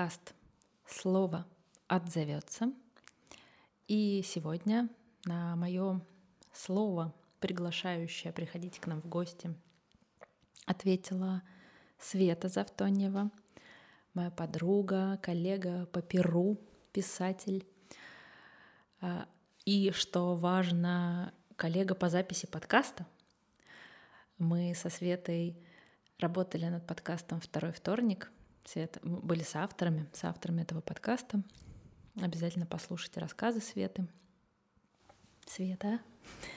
подкаст «Слово отзовется». И сегодня на мое слово, приглашающее приходить к нам в гости, ответила Света Завтоньева, моя подруга, коллега по Перу, писатель. А, и, что важно, коллега по записи подкаста. Мы со Светой работали над подкастом «Второй вторник». Света, были с авторами, с авторами этого подкаста. Обязательно послушайте рассказы Светы. Света.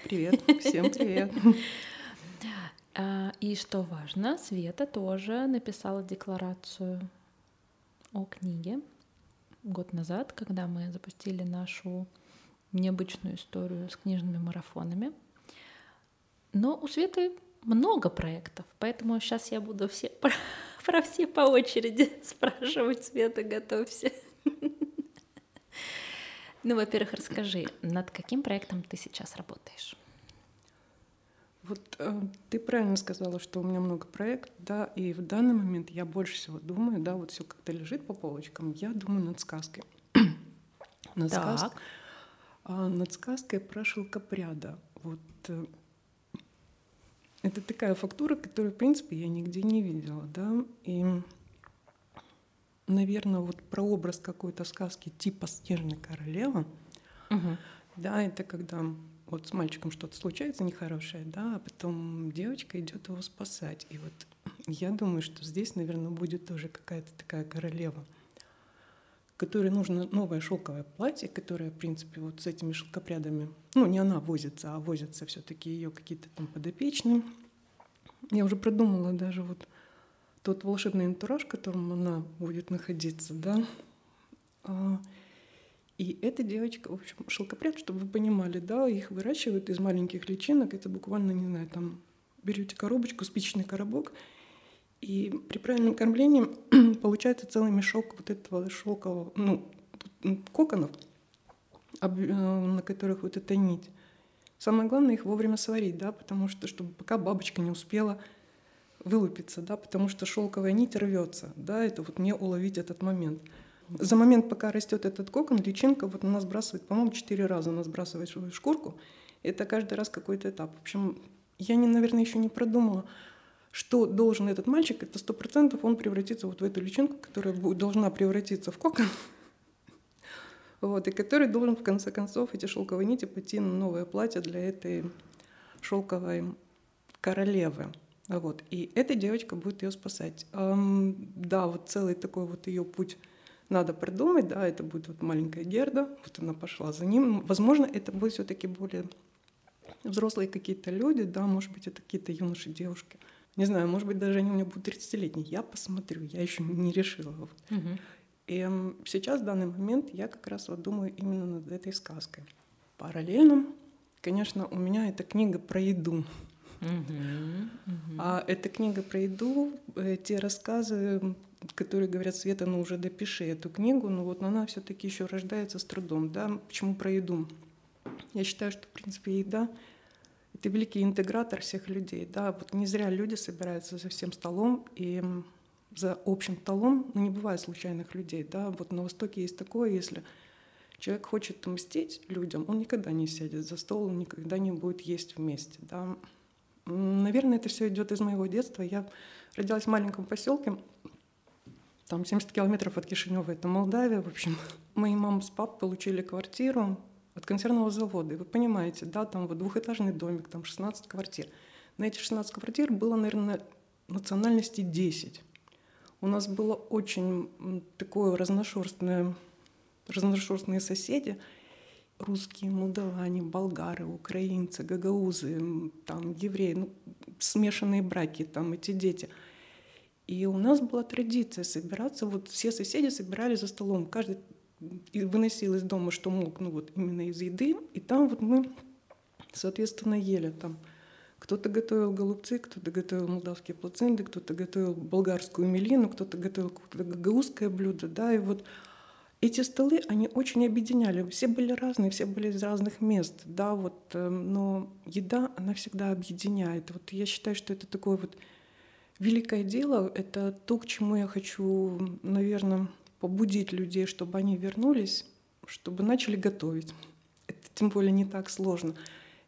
Привет, всем привет. А, и что важно, Света тоже написала декларацию о книге год назад, когда мы запустили нашу необычную историю с книжными марафонами. Но у Светы много проектов, поэтому сейчас я буду все про, все по очереди спрашивать. Света, готовься. Ну, во-первых, расскажи, над каким проектом ты сейчас работаешь? Вот э, ты правильно сказала, что у меня много проектов, да, и в данный момент я больше всего думаю, да, вот все как-то лежит по полочкам, я думаю над сказкой. над, так. Сказк, а, над сказкой про шелкопряда. Вот э, это такая фактура, которую, в принципе, я нигде не видела, да, и, наверное, вот про образ какой-то сказки типа «Снежная королева», угу. да, это когда вот с мальчиком что-то случается нехорошее, да, а потом девочка идет его спасать. И вот я думаю, что здесь, наверное, будет тоже какая-то такая королева, которой нужно новое шелковое платье, которое, в принципе, вот с этими шелкопрядами, ну, не она возится, а возятся все-таки ее какие-то там подопечные. Я уже продумала даже вот тот волшебный антураж, в котором она будет находиться, да. А, и эта девочка, в общем, шелкопряд, чтобы вы понимали, да, их выращивают из маленьких личинок. Это буквально, не знаю, там берете коробочку, спичечный коробок, и при правильном кормлении получается целый мешок вот этого шелкового, ну, коконов, э, на которых вот эта нить. Самое главное их вовремя сварить, да, потому что, чтобы пока бабочка не успела вылупиться, да, потому что шелковая нить рвется, да, это вот не уловить этот момент. За момент, пока растет этот кокон, личинка вот она сбрасывает, по-моему, четыре раза она сбрасывает свою шкурку. Это каждый раз какой-то этап. В общем, я, не, наверное, еще не продумала, что должен этот мальчик. Это сто процентов он превратится вот в эту личинку, которая будет, должна превратиться в кокон. Вот, и который должен, в конце концов, эти шелковые нити пойти на новое платье для этой шелковой королевы. Вот. И эта девочка будет ее спасать. Эм, да, вот целый такой вот ее путь надо придумать, да, это будет вот маленькая Герда, вот она пошла за ним. Возможно, это будет все-таки более взрослые какие-то люди, да, может быть, это какие-то юноши, девушки. Не знаю, может быть, даже они у меня будут 30-летние. Я посмотрю, я еще не решила. Вот. Угу. И сейчас, в данный момент, я как раз вот думаю именно над этой сказкой. Параллельно, конечно, у меня эта книга про еду. А эта книга про еду, э, те рассказы, которые говорят, Света, ну уже допиши эту книгу, но вот она все-таки еще рождается с трудом. Да? Почему про еду? Я считаю, что, в принципе, еда — это великий интегратор всех людей. Да? Вот не зря люди собираются за всем столом, и за общим столом ну, не бывает случайных людей. Да? Вот на Востоке есть такое, если человек хочет мстить людям, он никогда не сядет за стол, он никогда не будет есть вместе. Да? Наверное, это все идет из моего детства. Я родилась в маленьком поселке, там 70 километров от Кишинева, это Молдавия, в общем. Мои мама с папой получили квартиру от консервного завода. И вы понимаете, да, там вот двухэтажный домик, там 16 квартир. На эти 16 квартир было, наверное, национальности 10. У нас было очень такое разношерстное, разношерстные соседи – русские, мудалане, болгары, украинцы, гагаузы, там, евреи, ну, смешанные браки, там, эти дети. И у нас была традиция собираться, вот все соседи собирались за столом, каждый выносил из дома, что мог, ну вот именно из еды, и там вот мы, соответственно, ели там. Кто-то готовил голубцы, кто-то готовил молдавские плаценты, кто-то готовил болгарскую мелину, кто-то готовил какое-то гагаузское блюдо, да, и вот эти столы, они очень объединяли. Все были разные, все были из разных мест, да, вот, эм, но еда, она всегда объединяет. Вот я считаю, что это такой вот великое дело — это то, к чему я хочу, наверное, побудить людей, чтобы они вернулись, чтобы начали готовить. Это тем более не так сложно.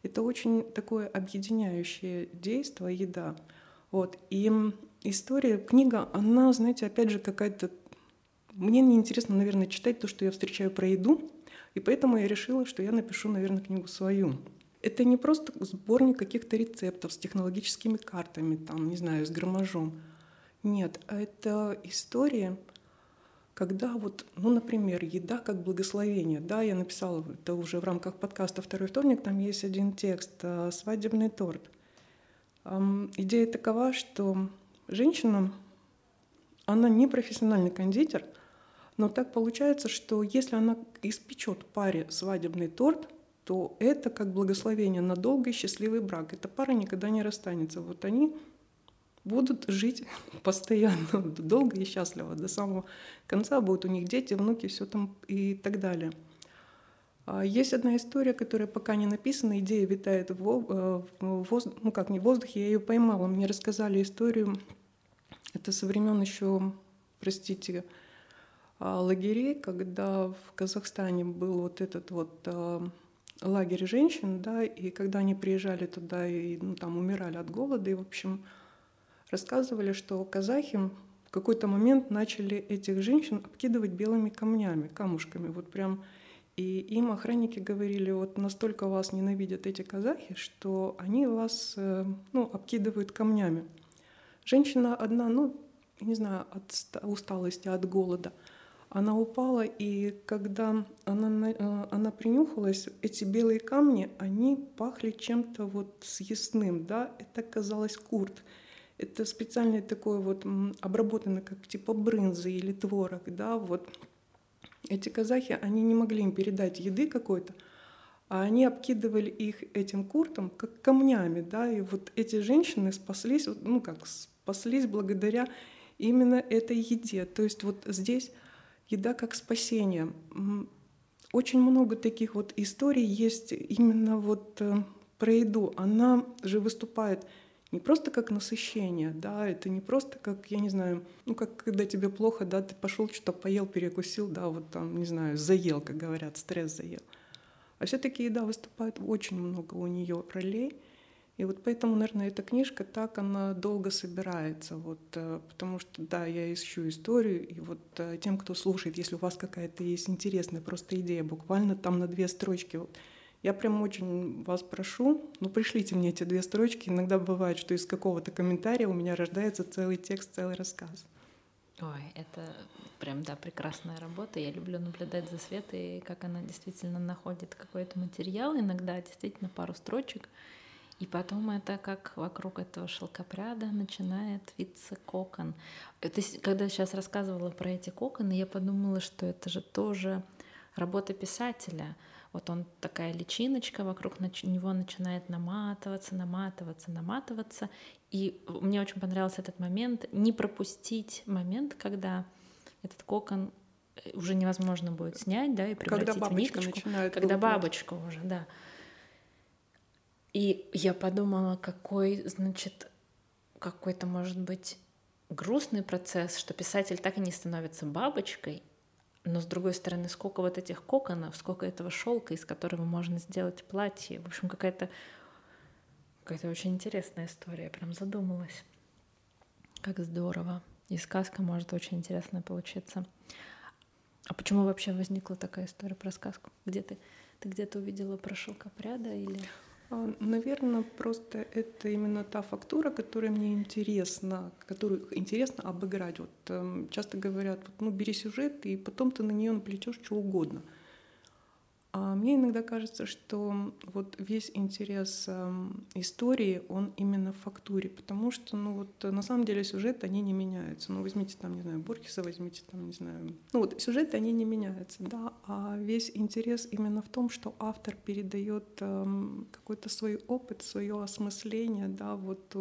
Это очень такое объединяющее действие, еда. Вот. И история, книга, она, знаете, опять же, какая-то... Мне неинтересно, наверное, читать то, что я встречаю про еду, и поэтому я решила, что я напишу, наверное, книгу свою. Это не просто сборник каких-то рецептов с технологическими картами, там, не знаю, с громажом. Нет, это история, когда вот, ну, например, еда как благословение. Да, я написала это уже в рамках подкаста «Второй вторник», там есть один текст э, «Свадебный торт». Идея такова, что женщина, она не профессиональный кондитер, но так получается, что если она испечет паре свадебный торт, то это как благословение на долгий счастливый брак. Эта пара никогда не расстанется. Вот они будут жить постоянно, долго и счастливо. До самого конца будут у них дети, внуки, все там и так далее. А есть одна история, которая пока не написана, идея витает в, э, в воздух, ну как не в воздухе, я ее поймала. Мне рассказали историю, это со времен еще, простите, а, лагерей, когда в Казахстане был вот этот вот э, лагерь женщин, да, и когда они приезжали туда и ну, там умирали от голода, и, в общем, рассказывали, что казахи в какой-то момент начали этих женщин обкидывать белыми камнями, камушками, вот прям и им охранники говорили, вот настолько вас ненавидят эти казахи, что они вас э, ну, обкидывают камнями. Женщина одна, ну, не знаю, от усталости, от голода, она упала, и когда она, э, она принюхалась, эти белые камни, они пахли чем-то вот съестным, да, это казалось курт. Это специальный такой вот обработанный, как типа брынза или творог, да, вот эти казахи, они не могли им передать еды какой-то, а они обкидывали их этим куртом как камнями, да, и вот эти женщины спаслись, ну как, спаслись благодаря именно этой еде. То есть вот здесь еда как спасение. Очень много таких вот историй есть именно вот э, про еду. Она же выступает не просто как насыщение, да, это не просто как, я не знаю, ну как когда тебе плохо, да, ты пошел что-то поел, перекусил, да, вот там, не знаю, заел, как говорят, стресс заел. А все-таки еда выступает очень много у нее ролей. И вот поэтому, наверное, эта книжка так, она долго собирается, вот, э, потому что, да, я ищу историю, и вот э, тем, кто слушает, если у вас какая-то есть интересная просто идея, буквально там на две строчки, вот, я прям очень вас прошу, ну пришлите мне эти две строчки. Иногда бывает, что из какого-то комментария у меня рождается целый текст, целый рассказ. Ой, это прям, да, прекрасная работа. Я люблю наблюдать за Светой, как она действительно находит какой-то материал, иногда действительно пару строчек, и потом это как вокруг этого шелкопряда начинает виться кокон. Это, когда сейчас рассказывала про эти коконы, я подумала, что это же тоже работа писателя — вот он такая личиночка, вокруг него начинает наматываться, наматываться, наматываться. И мне очень понравился этот момент, не пропустить момент, когда этот кокон э, уже невозможно будет снять, да, и превратить когда в ниточку. Когда бабочка уже, да. И я подумала, какой, значит, какой-то, может быть, грустный процесс, что писатель так и не становится бабочкой, но с другой стороны, сколько вот этих коконов, сколько этого шелка, из которого можно сделать платье. В общем, какая-то какая-то очень интересная история. прям задумалась. Как здорово. И сказка может очень интересная получиться. А почему вообще возникла такая история про сказку? Где ты? Ты где-то увидела про шелкопряда или? А, Наверное, просто это именно та фактура, которая мне интересна, которую интересно обыграть. Вот эм, часто говорят, вот, ну бери сюжет и потом ты на нее наплетешь что угодно. А мне иногда кажется, что вот весь интерес эм, истории, он именно в фактуре, потому что, ну вот на самом деле сюжеты, они не меняются. Ну возьмите там, не знаю, Борхеса, возьмите там, не знаю. Ну вот сюжеты, они не меняются, да, а весь интерес именно в том, что автор передает эм, какой-то свой опыт, свое осмысление, да, вот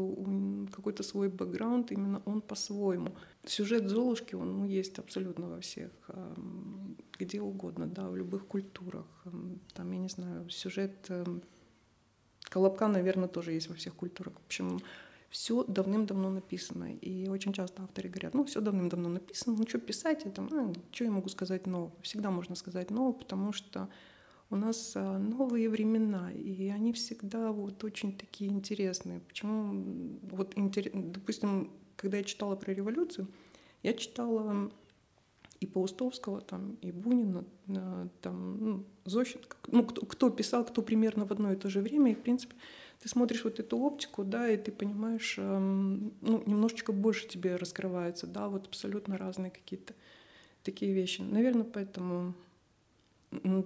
какой-то свой бэкграунд, именно он по-своему. Сюжет Золушки, он ну, есть абсолютно во всех, эм, где угодно, да, в любых культурах. Эм, там, я не знаю, сюжет эм, Колобка, наверное, тоже есть во всех культурах. В общем, все давным-давно написано. И очень часто авторы говорят, ну, все давным-давно написано, ну, что писать, это, ну, что я могу сказать нового? Всегда можно сказать нового, потому что у нас а, новые времена, и они всегда вот очень такие интересные. Почему, вот, допустим, когда я читала про революцию, я читала и Паустовского, там, и Бунина, а, там, ну, Зощенко, ну, кто, кто писал, кто примерно в одно и то же время, и, в принципе, ты смотришь вот эту оптику, да, и ты понимаешь, эм, ну, немножечко больше тебе раскрывается, да, вот абсолютно разные какие-то такие вещи. Наверное, поэтому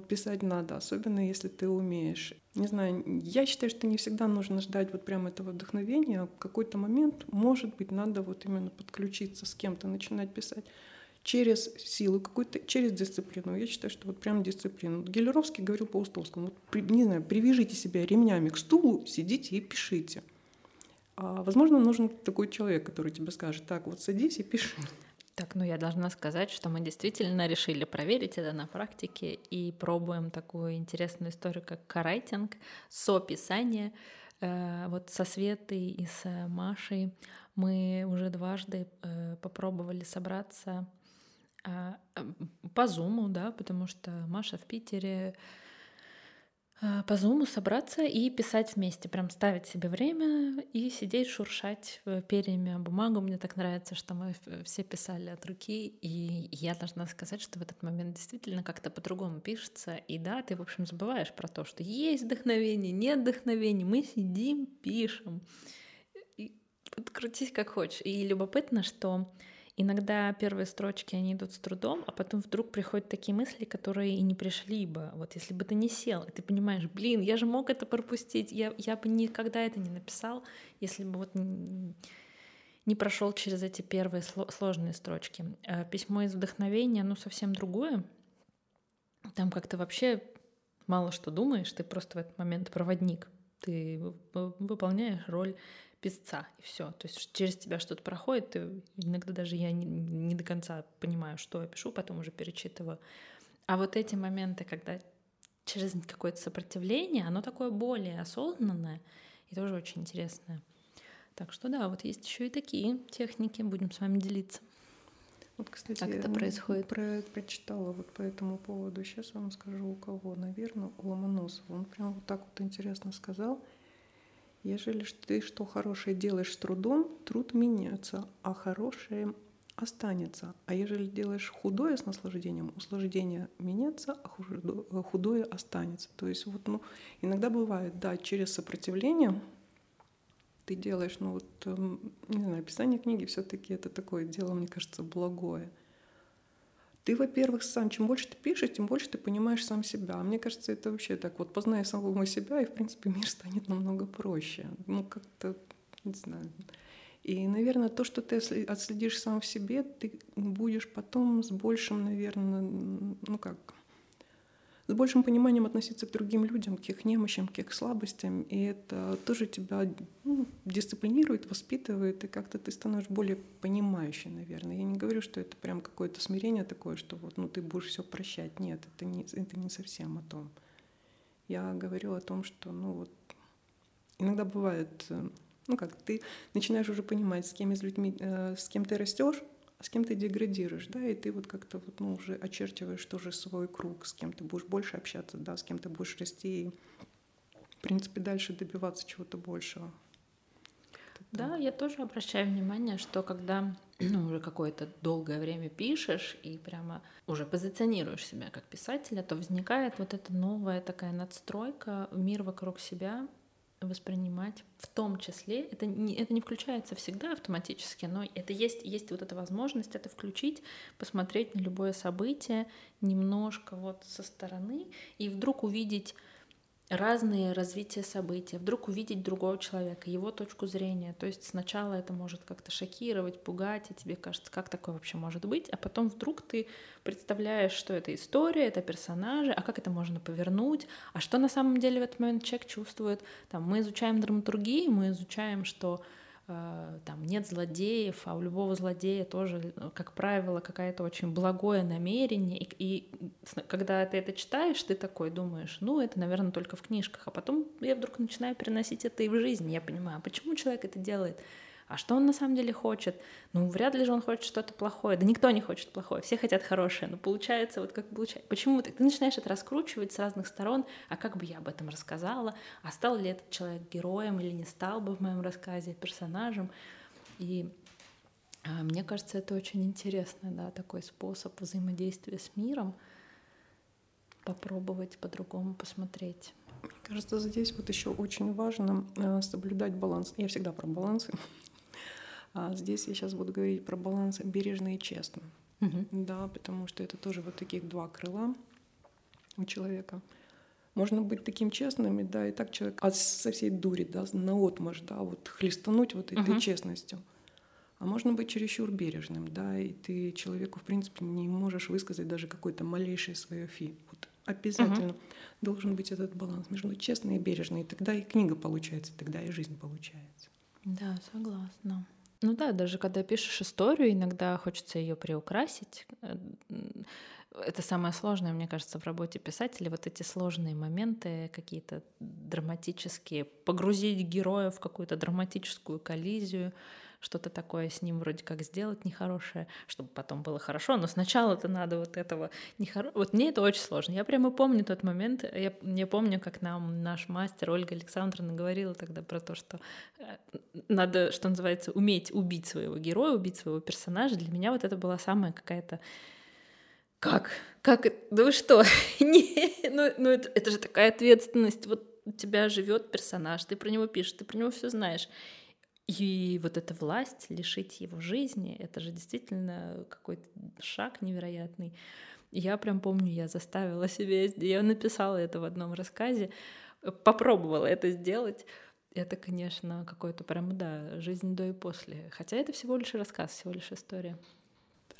писать надо, особенно если ты умеешь. Не знаю, я считаю, что не всегда нужно ждать вот прямо этого вдохновения. В какой-то момент, может быть, надо вот именно подключиться с кем-то, начинать писать через силу какую-то, через дисциплину. Я считаю, что вот прям дисциплину. Гелеровский говорил по Устовскому, вот, не знаю, привяжите себя ремнями к стулу, сидите и пишите. А, возможно, нужен такой человек, который тебе скажет, так, вот садись и пиши. Так, ну я должна сказать, что мы действительно решили проверить это на практике и пробуем такую интересную историю, как карайтинг, сописание. Э, вот со Светой и с Машей мы уже дважды э, попробовали собраться а, по зуму, да, потому что Маша в Питере по зуму собраться и писать вместе, прям ставить себе время и сидеть, шуршать э, перьями бумагу. Мне так нравится, что мы все писали от руки, и я должна сказать, что в этот момент действительно как-то по-другому пишется. И да, ты, в общем, забываешь про то, что есть вдохновение, нет вдохновения, мы сидим, пишем. И крутись как хочешь. И любопытно, что Иногда первые строчки, они идут с трудом, а потом вдруг приходят такие мысли, которые и не пришли бы. Вот если бы ты не сел, и ты понимаешь, блин, я же мог это пропустить, я, я бы никогда это не написал, если бы вот не прошел через эти первые сложные строчки. А письмо из вдохновения, ну, совсем другое. Там как-то вообще мало что думаешь, ты просто в этот момент проводник. Ты выполняешь роль писца, и все. То есть через тебя что-то проходит, и иногда даже я не, не до конца понимаю, что я пишу, потом уже перечитываю. А вот эти моменты, когда через какое-то сопротивление, оно такое более осознанное и тоже очень интересное. Так что да, вот есть еще и такие техники, будем с вами делиться. Вот, кстати, как это происходит? Про, прочитала вот по этому поводу. Сейчас вам скажу, у кого. Наверное, у Ломоносова. Он прям вот так вот интересно сказал. Ежели ты что хорошее делаешь с трудом, труд меняется, а хорошее останется. А ежели делаешь худое с наслаждением, услаждение меняется, а худое останется. То есть вот, ну, иногда бывает, да, через сопротивление ты делаешь, ну вот, эм, не знаю, писание книги все таки это такое дело, мне кажется, благое ты, во-первых, сам, чем больше ты пишешь, тем больше ты понимаешь сам себя. Мне кажется, это вообще так вот, познай самого себя, и, в принципе, мир станет намного проще. Ну, как-то, не знаю. И, наверное, то, что ты отследишь сам в себе, ты будешь потом с большим, наверное, ну как, с большим пониманием относиться к другим людям, к их немощам, к их слабостям. И это тоже тебя ну, дисциплинирует, воспитывает, и как-то ты становишься более понимающей, наверное. Я не говорю, что это прям какое-то смирение такое, что вот ну, ты будешь все прощать. Нет, это не, это не совсем о том. Я говорю о том, что ну, вот, иногда бывает, э, ну как, ты начинаешь уже понимать, с кем из людьми, э, с кем ты растешь, с кем ты деградируешь, да, и ты вот как-то вот, ну, уже очерчиваешь тоже свой круг, с кем ты будешь больше общаться, да, с кем ты будешь расти и, в принципе, дальше добиваться чего-то большего. Да, я тоже обращаю внимание, что когда ну, уже какое-то долгое время пишешь и прямо уже позиционируешь себя как писателя, то возникает вот эта новая такая надстройка, мир вокруг себя, воспринимать в том числе, это не, это не включается всегда автоматически, но это есть, есть вот эта возможность это включить, посмотреть на любое событие немножко вот со стороны и вдруг увидеть разные развития событий, вдруг увидеть другого человека, его точку зрения. То есть сначала это может как-то шокировать, пугать, и тебе кажется, как такое вообще может быть, а потом вдруг ты представляешь, что это история, это персонажи, а как это можно повернуть, а что на самом деле в этот момент человек чувствует. Там, мы изучаем драматургию, мы изучаем, что там нет злодеев, а у любого злодея тоже, как правило, какое-то очень благое намерение. И, и когда ты это читаешь, ты такой думаешь, ну, это, наверное, только в книжках. А потом я вдруг начинаю переносить это и в жизнь. Я понимаю, а почему человек это делает? А что он на самом деле хочет? Ну, вряд ли же он хочет что-то плохое. Да никто не хочет плохое, все хотят хорошее. Но получается, вот как получается. Почему ты? Ты начинаешь это раскручивать с разных сторон. А как бы я об этом рассказала? А стал ли этот человек героем или не стал бы в моем рассказе персонажем? И а, мне кажется, это очень интересный, да, такой способ взаимодействия с миром. Попробовать по-другому посмотреть. Мне кажется, здесь вот еще очень важно э, соблюдать баланс. Я всегда про балансы. А здесь я сейчас буду говорить про баланс бережно и честно. Угу. Да, потому что это тоже вот таких два крыла у человека. Можно быть таким честным, и, да, и так человек а со всей дури, да, на отмаш, да, вот хлестануть вот этой угу. честностью. А можно быть чересчур бережным, да, и ты человеку, в принципе, не можешь высказать даже какое-то малейшее свое фи. Вот обязательно угу. должен быть этот баланс между честной и бережной. И тогда и книга получается, тогда и жизнь получается. Да, согласна. Ну да, даже когда пишешь историю, иногда хочется ее приукрасить. Э, это самое сложное, мне кажется, в работе писателя. Вот эти сложные моменты, какие-то драматические, погрузить героя в какую-то драматическую коллизию, что-то такое с ним вроде как сделать нехорошее, чтобы потом было хорошо, но сначала-то надо вот этого нехорошего. Вот мне это очень сложно. Я прямо помню тот момент, я не помню, как нам наш мастер Ольга Александровна говорила тогда про то, что э, надо, что называется, уметь убить своего героя, убить своего персонажа. Для меня вот это была самая какая-то как? Как? Да вы что? Не, ну, ну это, это же такая ответственность. Вот у тебя живет персонаж, ты про него пишешь, ты про него все знаешь. И вот эта власть лишить его жизни, это же действительно какой-то шаг невероятный. Я прям помню, я заставила себя, я написала это в одном рассказе, попробовала это сделать. Это, конечно, какой-то прям, да, жизнь до и после. Хотя это всего лишь рассказ, всего лишь история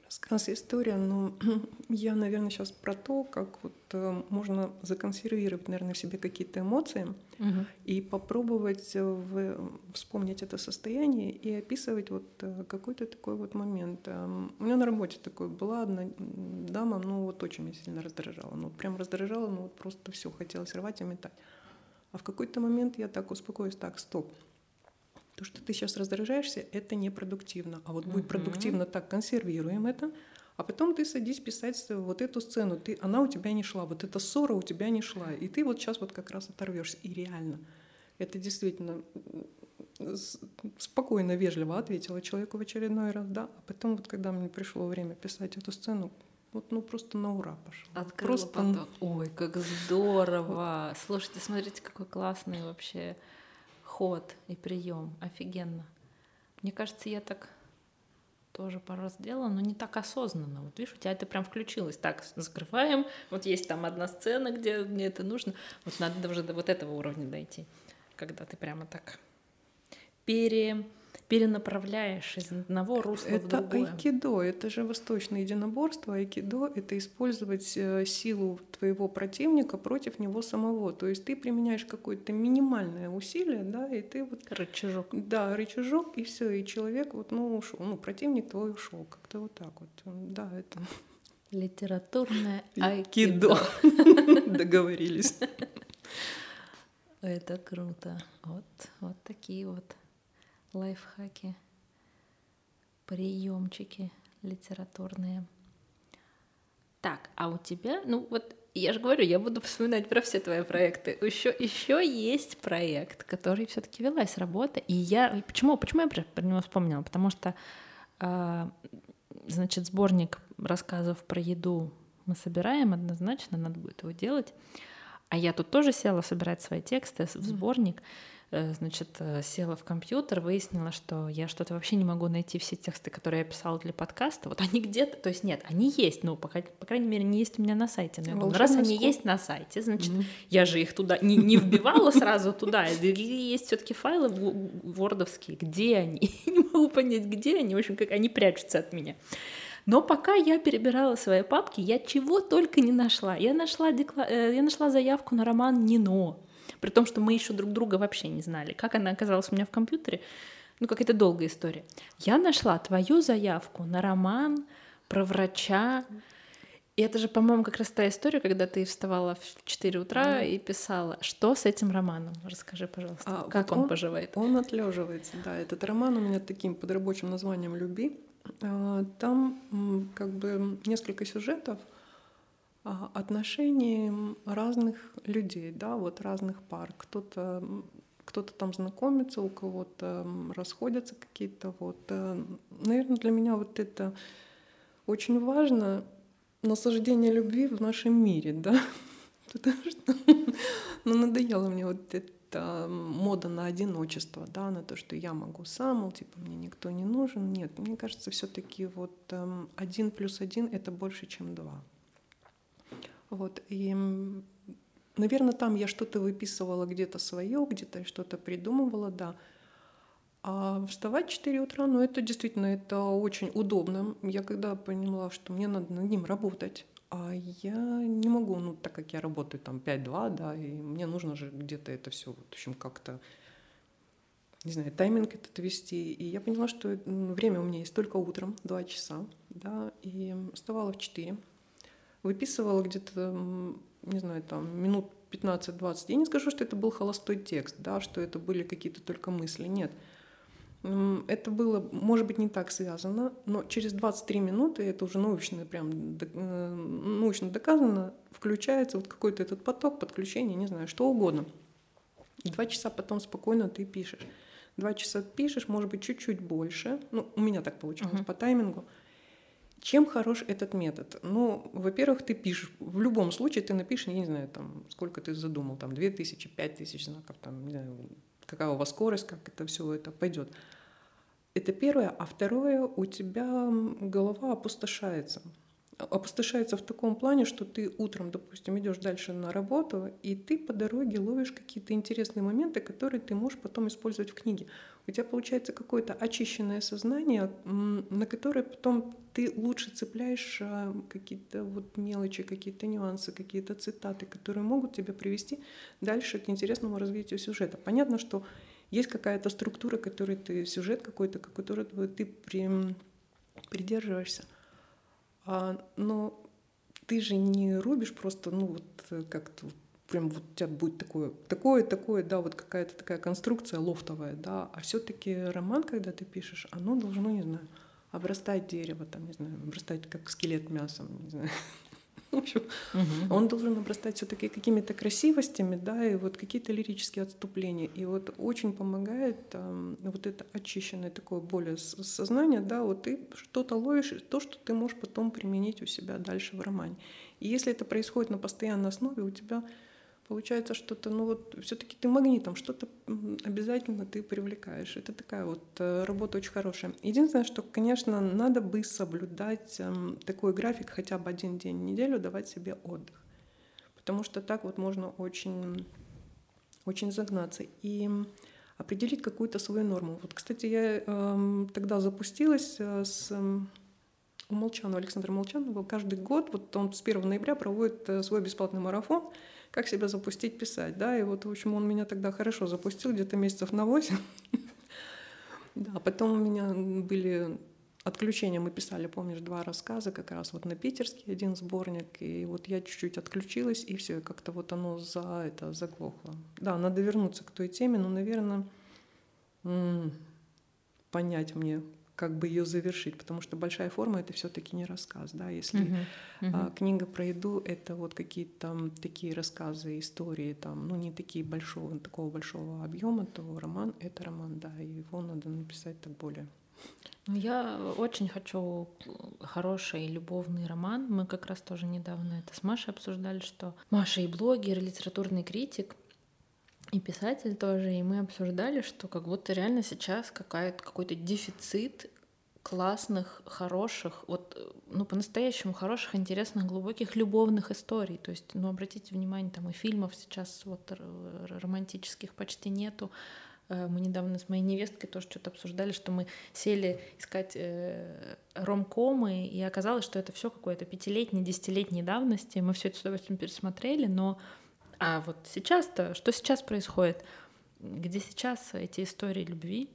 рассказ история, но я, наверное, сейчас про то, как вот э, можно законсервировать, наверное, в себе какие-то эмоции угу. и попробовать э, в, вспомнить это состояние и описывать вот э, какой-то такой вот момент. Эм, у меня на работе такой была одна дама, ну вот очень меня сильно раздражала, ну прям раздражала, ну вот просто все хотелось рвать и метать. А в какой-то момент я так успокоюсь, так, стоп, то, что ты сейчас раздражаешься, это непродуктивно. А вот будет продуктивно так, консервируем это, а потом ты садись писать вот эту сцену. Ты, она у тебя не шла, вот эта ссора у тебя не шла. И ты вот сейчас вот как раз оторвешься. И реально, это действительно спокойно, вежливо ответила человеку в очередной раз, да. А потом вот когда мне пришло время писать эту сцену, вот ну просто на ура пошел. Открыла просто... поток. Ой, как здорово! Слушайте, смотрите, какой классный вообще ход и прием. Офигенно. Мне кажется, я так тоже пару раз делала, но не так осознанно. Вот видишь, у тебя это прям включилось. Так, закрываем. Вот есть там одна сцена, где мне это нужно. Вот надо уже до вот этого уровня дойти, когда ты прямо так пере перенаправляешь из одного русла это в другое. Это айкидо, это же восточное единоборство. Айкидо — это использовать э, силу твоего противника против него самого. То есть ты применяешь какое-то минимальное усилие, да, и ты вот... Рычажок. Да, рычажок, и все, и человек вот, ну, ушел, ну, противник твой ушел, как-то вот так вот. Да, это... Литературное айкидо. Договорились. Это круто. Вот, вот такие вот лайфхаки, приемчики литературные. Так, а у тебя, ну вот я же говорю, я буду вспоминать про все твои проекты. Еще, еще есть проект, который все-таки велась работа. И я. Почему? Почему я про, него вспомнила? Потому что э, значит, сборник рассказов про еду мы собираем однозначно, надо будет его делать. А я тут тоже села собирать свои тексты в сборник. Mm-hmm. Э, значит, э, села в компьютер, выяснила, что я что-то вообще не могу найти все тексты, которые я писала для подкаста. Вот они где-то, то есть нет, они есть, ну, по, по крайней мере, не есть у меня на сайте. Но я думаю, раз они есть на сайте, значит, mm-hmm. я же их туда не, не вбивала сразу туда. Есть все-таки файлы вордовские, где они? не могу понять, где они. В общем, как они прячутся от меня. Но пока я перебирала свои папки, я чего только не нашла. Я нашла, декла... Э, я нашла заявку на роман «Нино», при том, что мы еще друг друга вообще не знали. Как она оказалась у меня в компьютере, ну, какая-то долгая история. Я нашла твою заявку на роман про врача. И это же, по-моему, как раз та история, когда ты вставала в 4 утра mm. и писала. Что с этим романом? Расскажи, пожалуйста, а, как вот он, он поживает? Он отлеживается, да. Этот роман у меня таким под рабочим названием «Люби». А, там как бы несколько сюжетов отношений разных людей, да, вот разных пар. Кто-то кто-то там знакомится, у кого-то расходятся какие-то. Вот. Э, Наверное, для меня вот это очень важно насаждение любви в нашем мире, да, потому что ну, надоело мне вот эта мода на одиночество, да, на то, что я могу сам, типа мне никто не нужен. Нет, мне кажется, все-таки вот эм, один плюс один это больше, чем два. Вот и Наверное, там я что-то выписывала где-то свое, где-то что-то придумывала, да. А вставать в 4 утра, ну это действительно это очень удобно. Я когда поняла, что мне надо над ним работать, а я не могу, ну так как я работаю там 5-2, да, и мне нужно же где-то это все, в общем, как-то, не знаю, тайминг этот вести. И я поняла, что время у меня есть только утром, 2 часа, да, и вставала в 4, выписывала где-то не знаю, там минут 15-20. Я не скажу, что это был холостой текст, да, что это были какие-то только мысли. Нет. Это было, может быть, не так связано, но через 23 минуты, это уже научно, прям э, научно доказано, включается вот какой-то этот поток, подключение, не знаю, что угодно. И два часа потом спокойно ты пишешь. Два часа пишешь, может быть, чуть-чуть больше. Ну, у меня так получалось uh-huh. по таймингу. Чем хорош этот метод? Ну, во-первых, ты пишешь, в любом случае ты напишешь, я не знаю, там, сколько ты задумал, там, 2000, 5000 знаков, там, не знаю, какая у вас скорость, как это все это пойдет. Это первое. А второе, у тебя голова опустошается опустошается в таком плане, что ты утром, допустим, идешь дальше на работу, и ты по дороге ловишь какие-то интересные моменты, которые ты можешь потом использовать в книге. У тебя получается какое-то очищенное сознание, на которое потом ты лучше цепляешь а, какие-то вот мелочи, какие-то нюансы, какие-то цитаты, которые могут тебя привести дальше к интересному развитию сюжета. Понятно, что есть какая-то структура, которой ты, сюжет какой-то, который ты при, придерживаешься. А, но ты же не рубишь просто, ну вот э, как-то прям вот у тебя будет такое, такое, такое, да, вот какая-то такая конструкция лофтовая, да, а все-таки роман, когда ты пишешь, оно должно, не знаю, обрастать дерево, там, не знаю, обрастать как скелет мясом, не знаю, В общем, угу. он должен обрастать все-таки какими-то красивостями, да, и вот какие-то лирические отступления. И вот очень помогает э, вот это очищенное такое более сознание, да, вот ты что-то ловишь, то, что ты можешь потом применить у себя дальше в романе. И если это происходит на постоянной основе, у тебя получается что-то, ну вот все-таки ты магнитом, что-то обязательно ты привлекаешь. Это такая вот э, работа очень хорошая. Единственное, что, конечно, надо бы соблюдать эм, такой график, хотя бы один день в неделю давать себе отдых. Потому что так вот можно очень, очень загнаться. И определить какую-то свою норму. Вот, кстати, я э, тогда запустилась э, с у Молчанова, Александра Молчанова. Каждый год, вот он с 1 ноября проводит э, свой бесплатный марафон – как себя запустить писать, да, и вот, в общем, он меня тогда хорошо запустил, где-то месяцев на 8. Да, потом у меня были отключения, мы писали, помнишь, два рассказа, как раз вот на питерский один сборник, и вот я чуть-чуть отключилась, и все, как-то вот оно за это заглохло. Да, надо вернуться к той теме, но, наверное, понять мне, как бы ее завершить, потому что большая форма это все-таки не рассказ, да, если uh-huh, uh-huh. Книга про еду это вот какие-то такие рассказы, истории там, ну не такие большого, такого большого объема, то роман это роман, да, и его надо написать так более. Ну, я очень хочу хороший любовный роман. Мы как раз тоже недавно это с Машей обсуждали, что Маша и блогер, и литературный критик, и писатель тоже, и мы обсуждали, что как будто реально сейчас какая-то, какой-то дефицит классных, хороших, вот, ну, по-настоящему хороших, интересных, глубоких любовных историй. То есть, ну, обратите внимание, там и фильмов сейчас вот романтических почти нету. Э, мы недавно с моей невесткой тоже что-то обсуждали, что мы сели искать э, ромкомы, и оказалось, что это все какое-то пятилетней, десятилетней давности. Мы все это с удовольствием пересмотрели, но а вот сейчас-то, что сейчас происходит? Где сейчас эти истории любви?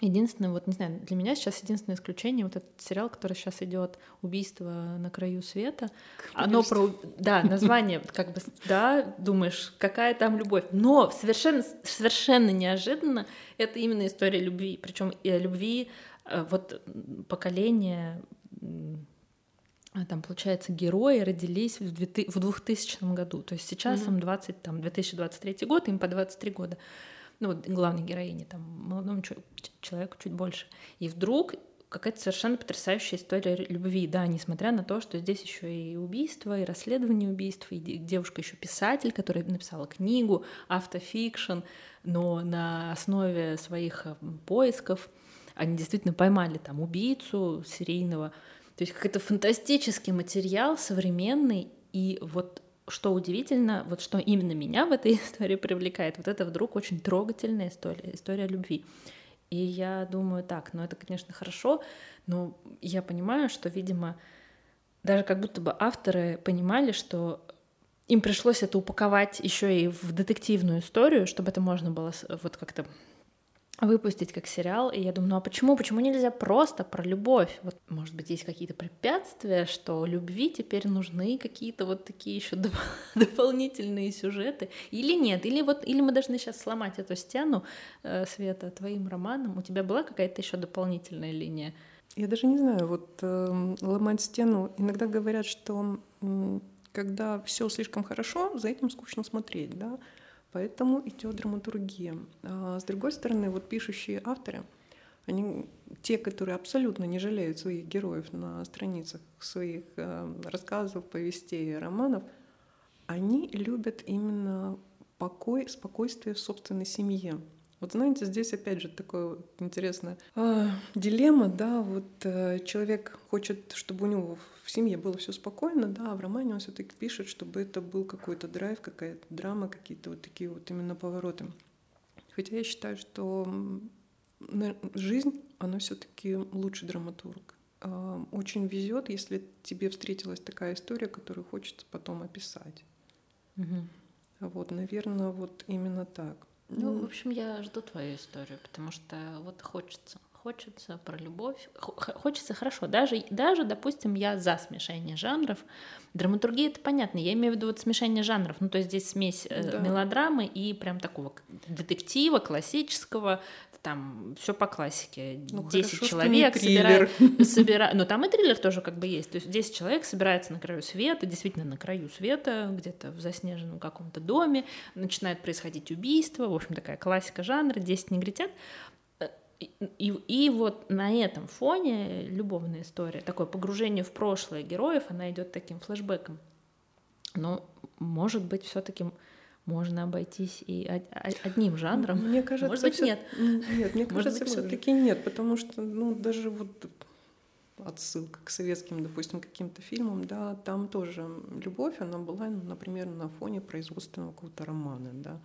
Единственное, вот не знаю, для меня сейчас единственное исключение вот этот сериал, который сейчас идет "Убийство на краю света". Оно про, да, название как бы, да, думаешь, какая там любовь, но совершенно совершенно неожиданно это именно история любви, причем любви э, вот поколения там, получается, герои родились в 2000 году. То есть сейчас mm-hmm. им 20, там, 2023 год, им по 23 года ну вот главной героине, там, молодому человеку чуть больше. И вдруг какая-то совершенно потрясающая история любви, да, несмотря на то, что здесь еще и убийство, и расследование убийств, и девушка еще писатель, которая написала книгу, автофикшн, но на основе своих э, поисков они действительно поймали там убийцу серийного. То есть какой-то фантастический материал современный, и вот что удивительно, вот что именно меня в этой истории привлекает, вот это вдруг очень трогательная история, история любви. И я думаю, так, ну это, конечно, хорошо, но я понимаю, что, видимо, даже как будто бы авторы понимали, что им пришлось это упаковать еще и в детективную историю, чтобы это можно было вот как-то выпустить как сериал, и я думаю, ну а почему, почему нельзя просто про любовь? Вот, может быть, есть какие-то препятствия, что любви теперь нужны какие-то вот такие еще доп- дополнительные сюжеты, или нет, или вот, или мы должны сейчас сломать эту стену, э, Света, твоим романом, у тебя была какая-то еще дополнительная линия? Я даже не знаю, вот э, ломать стену, иногда говорят, что э, когда все слишком хорошо, за этим скучно смотреть, да, Поэтому идет драматургия. А с другой стороны, вот пишущие авторы, они те, которые абсолютно не жалеют своих героев на страницах своих э, рассказов, повестей, романов, они любят именно покой, спокойствие в собственной семье. Вот знаете, здесь опять же такое вот интересная э, дилемма, да, вот э, человек хочет, чтобы у него в семье было все спокойно, да, а в романе он все-таки пишет, чтобы это был какой-то драйв, какая-то драма, какие-то вот такие вот именно повороты. Хотя я считаю, что жизнь, она все-таки лучший драматург. Э, очень везет, если тебе встретилась такая история, которую хочется потом описать. Угу. Вот, наверное, вот именно так. Ну, в общем, я жду твою историю, потому что вот хочется. Хочется про любовь. Хочется хорошо. Даже, даже, допустим, я за смешение жанров. Драматургия это понятно. Я имею в виду вот смешение жанров. Ну, то есть здесь смесь э, да. мелодрамы и прям такого детектива, классического, там все по классике. Ну, 10 хорошо, человек собирают, собира... но там и триллер тоже как бы есть. То есть 10 человек собирается на краю света, действительно на краю света, где-то в заснеженном каком-то доме, начинает происходить убийство, в общем, такая классика жанра, 10 негритят. И, и, и вот на этом фоне любовная история, такое погружение в прошлое героев, она идет таким флешбеком. Но, может быть, все-таки можно обойтись и одним жанром. Мне кажется, Может быть, все... нет. Нет, мне кажется, все-таки нет, потому что, ну, даже вот отсылка к советским, допустим, каким-то фильмам, да, там тоже любовь, она была, например, на фоне производственного какого-то романа, да,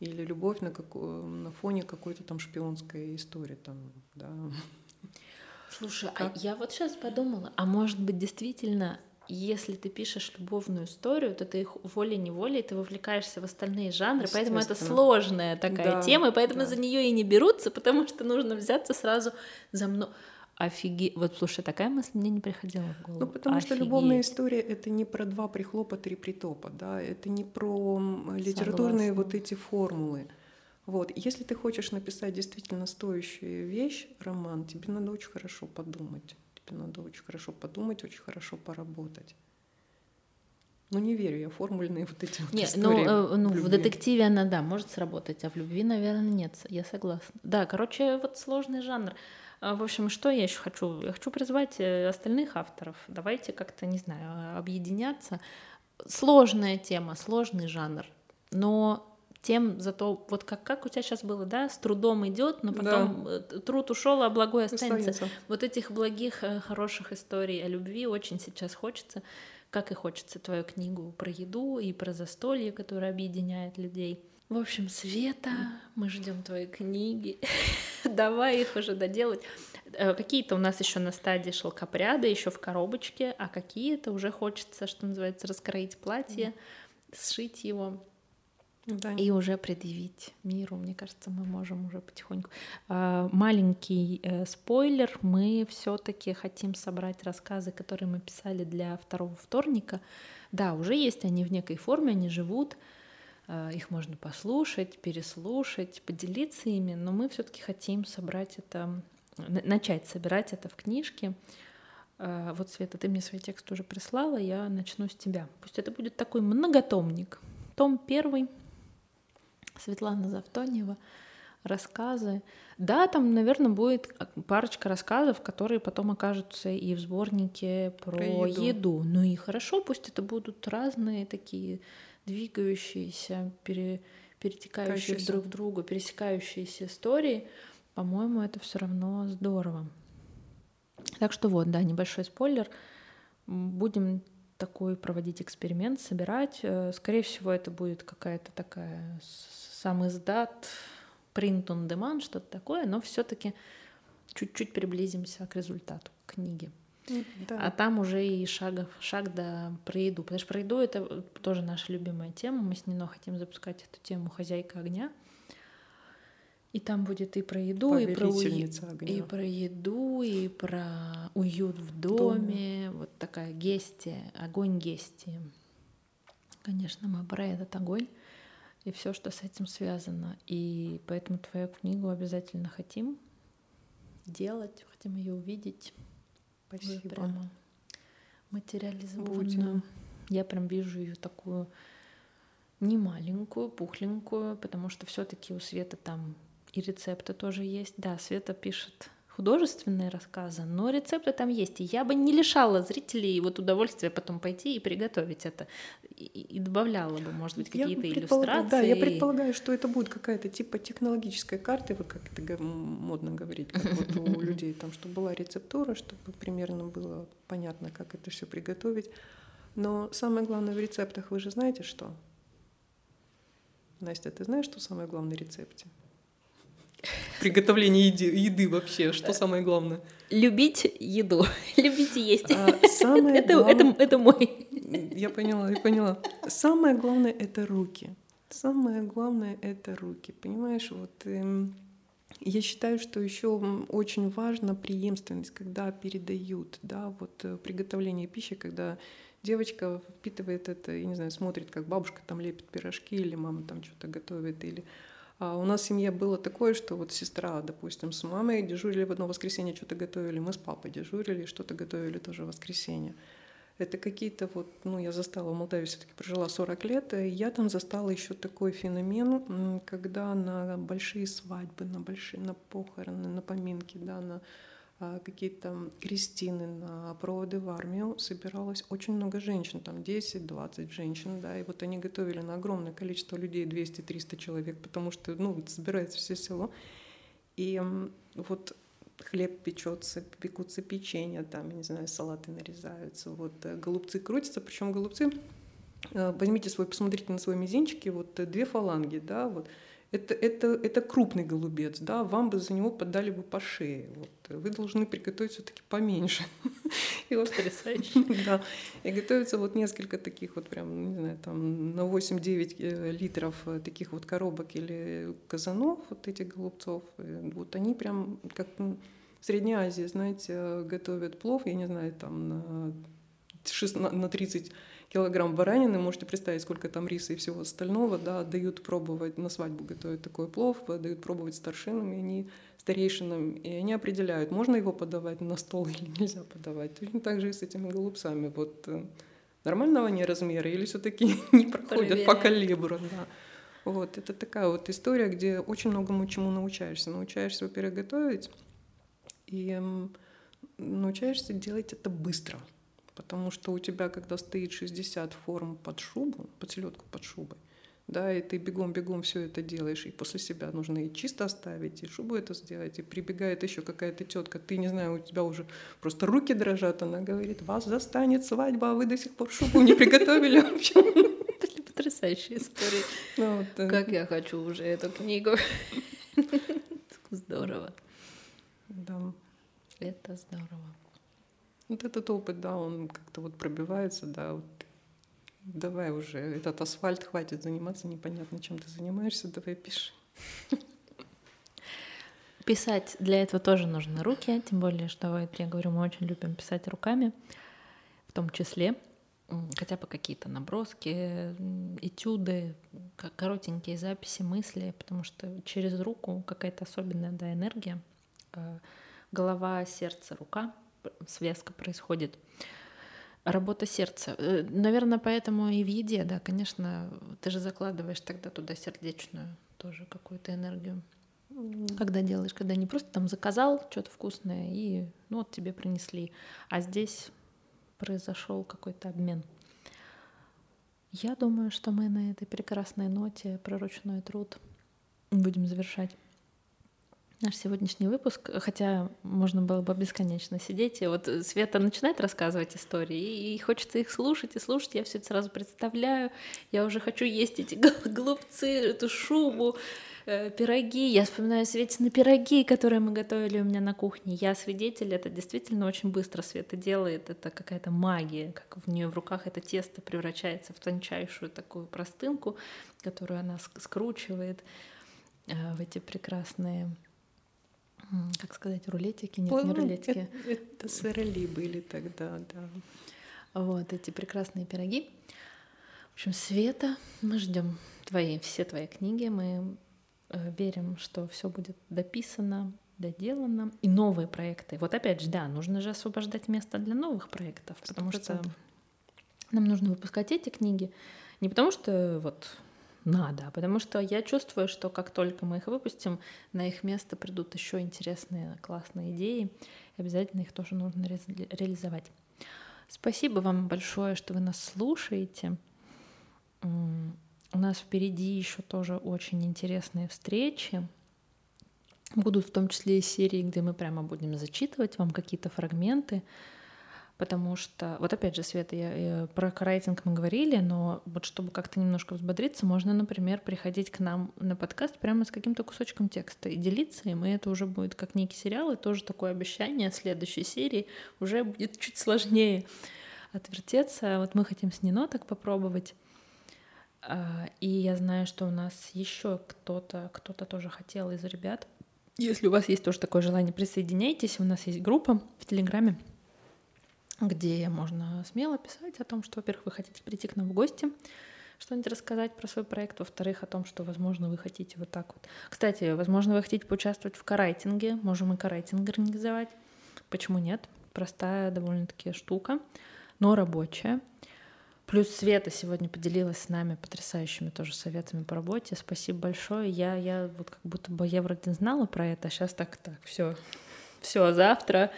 или любовь на, как... на фоне какой-то там шпионской истории, там, да. Слушай, как? а я вот сейчас подумала, а может быть действительно если ты пишешь любовную историю, то ты их волей-неволей ты вовлекаешься в остальные жанры, поэтому это сложная такая да, тема, и поэтому да. за нее и не берутся, потому что нужно взяться сразу за мной. Офигеть. Вот, слушай, такая мысль мне не приходила в голову. Ну, потому Офигеть. что любовная история — это не про два прихлопа, три притопа, да, это не про литературные Согласна. вот эти формулы. Вот. Если ты хочешь написать действительно стоящую вещь, роман, тебе надо очень хорошо подумать тебе надо очень хорошо подумать, очень хорошо поработать. Ну, не верю я формульные вот эти вот нет, ну, э, ну, в, в детективе она, да, может сработать, а в любви, наверное, нет, я согласна. Да, короче, вот сложный жанр. А, в общем, что я еще хочу? Я хочу призвать э, остальных авторов. Давайте как-то, не знаю, объединяться. Сложная тема, сложный жанр. Но тем зато вот как, как у тебя сейчас было, да, с трудом идет, но потом да. Э, труд ушел, а благой останется. останется. Вот этих благих, э, хороших историй о любви очень сейчас хочется, как и хочется твою книгу про еду и про застолье, которое объединяет людей. В общем, Света, мы ждем твои книги. Давай их уже доделать. Э, какие-то у нас еще на стадии шелкопряда, еще в коробочке, а какие-то уже хочется, что называется, раскроить платье, сшить его. да. и уже предъявить миру. Мне кажется, мы можем уже потихоньку. А, маленький э, спойлер: мы все-таки хотим собрать рассказы, которые мы писали для второго вторника. Да, уже есть они в некой форме, они живут. А, их можно послушать, переслушать, поделиться ими, но мы все-таки хотим собрать это, начать собирать это в книжке. А, вот, Света, ты мне свой текст уже прислала, я начну с тебя. Пусть это будет такой многотомник. Том первый, Светлана Завтонева, рассказы. Да, там, наверное, будет парочка рассказов, которые потом окажутся и в сборнике про, про еду. еду. Ну и хорошо, пусть это будут разные такие двигающиеся, пере, перетекающие друг в друга, пересекающиеся истории. По-моему, это все равно здорово. Так что вот, да, небольшой спойлер. Будем такой проводить эксперимент, собирать. Э, скорее всего, это будет какая-то такая сам издат, print on demand, что-то такое, но все-таки чуть-чуть приблизимся к результату книги. Да. А там уже и шагов, шаг до про еду. Потому что про еду это тоже наша любимая тема. Мы с Нино хотим запускать эту тему «Хозяйка огня». И там будет и про еду, и про, уи... и про еду, и про уют в доме. доме. Вот такая гестия, огонь гестии. Конечно, мы про этот огонь и все, что с этим связано. И поэтому твою книгу обязательно хотим делать, хотим ее увидеть. Спасибо. Прямо материализованную. Я прям вижу ее такую не маленькую, пухленькую, потому что все-таки у Света там и рецепты тоже есть. Да, Света пишет художественные рассказы, но рецепты там есть. И я бы не лишала зрителей вот удовольствия потом пойти и приготовить это. И, и добавляла бы, может быть, какие-то иллюстрации. Да, я предполагаю, что это будет какая-то типа технологической карты, вот как это модно говорить, как вот у людей, там, чтобы была рецептура, чтобы примерно было понятно, как это все приготовить. Но самое главное в рецептах, вы же знаете что? Настя, ты знаешь, что самое главное в рецепте? Приготовление еды, еды вообще, что самое главное? Любить еду, любить есть. А, самое это, глав... это, это мой. Я поняла, я поняла. Самое главное это руки. Самое главное это руки. Понимаешь, вот эм, я считаю, что еще очень важна преемственность, когда передают, да, вот э, приготовление пищи, когда девочка впитывает это, я не знаю, смотрит, как бабушка там лепит пирожки, или мама там что-то готовит, или а у нас в семье было такое, что вот сестра, допустим, с мамой дежурили в одно воскресенье, что-то готовили, мы с папой дежурили, что-то готовили тоже в воскресенье. Это какие-то вот, ну, я застала в Молдавии, все-таки прожила 40 лет, и я там застала еще такой феномен, когда на большие свадьбы, на большие, на похороны, на поминки, да, на какие-то крестины, на проводы в армию собиралось очень много женщин, там 10-20 женщин, да, и вот они готовили на огромное количество людей, 200-300 человек, потому что, ну, собирается все село. И вот хлеб печется, пекутся печенья, там, я не знаю, салаты нарезаются, вот э, голубцы крутятся, причем голубцы, э, возьмите свой, посмотрите на свой мизинчик, вот э, две фаланги, да, вот, это, это, это крупный голубец, да, вам бы за него подали бы по шее. Вот. Вы должны приготовить все-таки поменьше. И вот потрясающе. Да. И готовится вот несколько таких вот прям, не знаю, там на 8-9 э, литров э, таких вот коробок или казанов вот этих голубцов. Вот они прям как в Средней Азии, знаете, готовят плов, я не знаю, там на, 6, на 30 килограмм баранины, можете представить, сколько там риса и всего остального, да, дают пробовать, на свадьбу готовят такой плов, дают пробовать старшинам, и они старейшинам, и они определяют, можно его подавать на стол или нельзя подавать. Точно так же и с этими голубцами. Вот э, нормального они размера или все-таки не проходят по калибру, да. Вот, это такая вот история, где очень многому чему научаешься. Научаешься, во-первых, готовить, и научаешься делать это быстро. Потому что у тебя, когда стоит 60 форм под шубу, под селедку под шубой, да, и ты бегом-бегом все это делаешь, и после себя нужно и чисто оставить, и шубу это сделать, и прибегает еще какая-то тетка, ты не знаю, у тебя уже просто руки дрожат, она говорит, вас застанет свадьба, а вы до сих пор шубу не приготовили вообще. Потрясающая история. Ну, э. Как я хочу уже эту книгу. Здорово. Да. Это здорово. Вот этот опыт, да, он как-то вот пробивается, да, вот давай уже, этот асфальт хватит заниматься, непонятно, чем ты занимаешься, давай пиши. Писать для этого тоже нужны руки, тем более, что, вот, я говорю, мы очень любим писать руками, в том числе хотя бы какие-то наброски, этюды, коротенькие записи, мысли, потому что через руку какая-то особенная да, энергия, э, голова, сердце, рука, связка происходит. Работа сердца. Э, Наверное, поэтому и в еде, да, конечно, ты же закладываешь тогда туда сердечную тоже какую-то энергию. Когда делаешь, когда не просто там заказал что-то вкусное и ну вот тебе принесли, а здесь произошел какой-то обмен. Я думаю, что мы на этой прекрасной ноте про ручной труд будем завершать наш сегодняшний выпуск, хотя можно было бы бесконечно сидеть. И вот Света начинает рассказывать истории, и хочется их слушать и слушать. Я все это сразу представляю. Я уже хочу есть эти голубцы, эту шубу, э, пироги. Я вспоминаю Светины пироги, которые мы готовили у меня на кухне. Я свидетель, это действительно очень быстро Света делает. Это какая-то магия, как в нее в руках это тесто превращается в тончайшую такую простынку, которую она скручивает э, в эти прекрасные как сказать, рулетики? Нет, не рулетики. Это, это сыроли были тогда, да. Вот эти прекрасные пироги. В общем, Света, мы ждем твои, все твои книги, мы э, верим, что все будет дописано, доделано, и новые проекты. Вот опять же, да, нужно же освобождать место для новых проектов, потому 100%. что нам нужно выпускать эти книги не потому что вот надо, потому что я чувствую, что как только мы их выпустим, на их место придут еще интересные, классные идеи, и обязательно их тоже нужно ре реализовать. Спасибо вам большое, что вы нас слушаете. У нас впереди еще тоже очень интересные встречи. Будут в том числе и серии, где мы прямо будем зачитывать вам какие-то фрагменты потому что, вот опять же, Света, я, я, про карайтинг мы говорили, но вот чтобы как-то немножко взбодриться, можно, например, приходить к нам на подкаст прямо с каким-то кусочком текста и делиться, и мы это уже будет как некий сериал, и тоже такое обещание следующей серии уже будет чуть сложнее отвертеться. Вот мы хотим с Нино так попробовать. А, и я знаю, что у нас еще кто-то, кто-то тоже хотел из ребят. Если у вас есть тоже такое желание, присоединяйтесь. У нас есть группа в Телеграме где можно смело писать о том, что, во-первых, вы хотите прийти к нам в гости, что-нибудь рассказать про свой проект, во-вторых, о том, что, возможно, вы хотите вот так вот. Кстати, возможно, вы хотите поучаствовать в карайтинге, можем и карайтинг организовать. Почему нет? Простая довольно-таки штука, но рабочая. Плюс Света сегодня поделилась с нами потрясающими тоже советами по работе. Спасибо большое. Я, я вот как будто бы я вроде знала про это, а сейчас так, так, все, все, завтра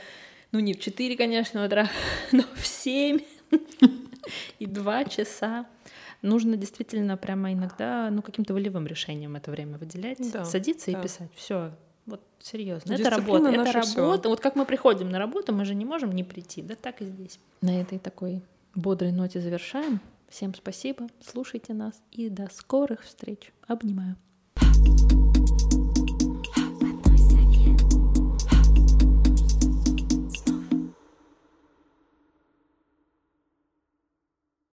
ну, не в 4, конечно, утра, но в 7 и 2 часа. Нужно действительно прямо иногда, ну, каким-то волевым решением это время выделять, да, садиться да. и писать. Все, вот серьезно. Это работа. Это работа. Всё. Вот как мы приходим на работу, мы же не можем не прийти. Да так и здесь. На этой такой бодрой ноте завершаем. Всем спасибо, слушайте нас и до скорых встреч. Обнимаю. thank you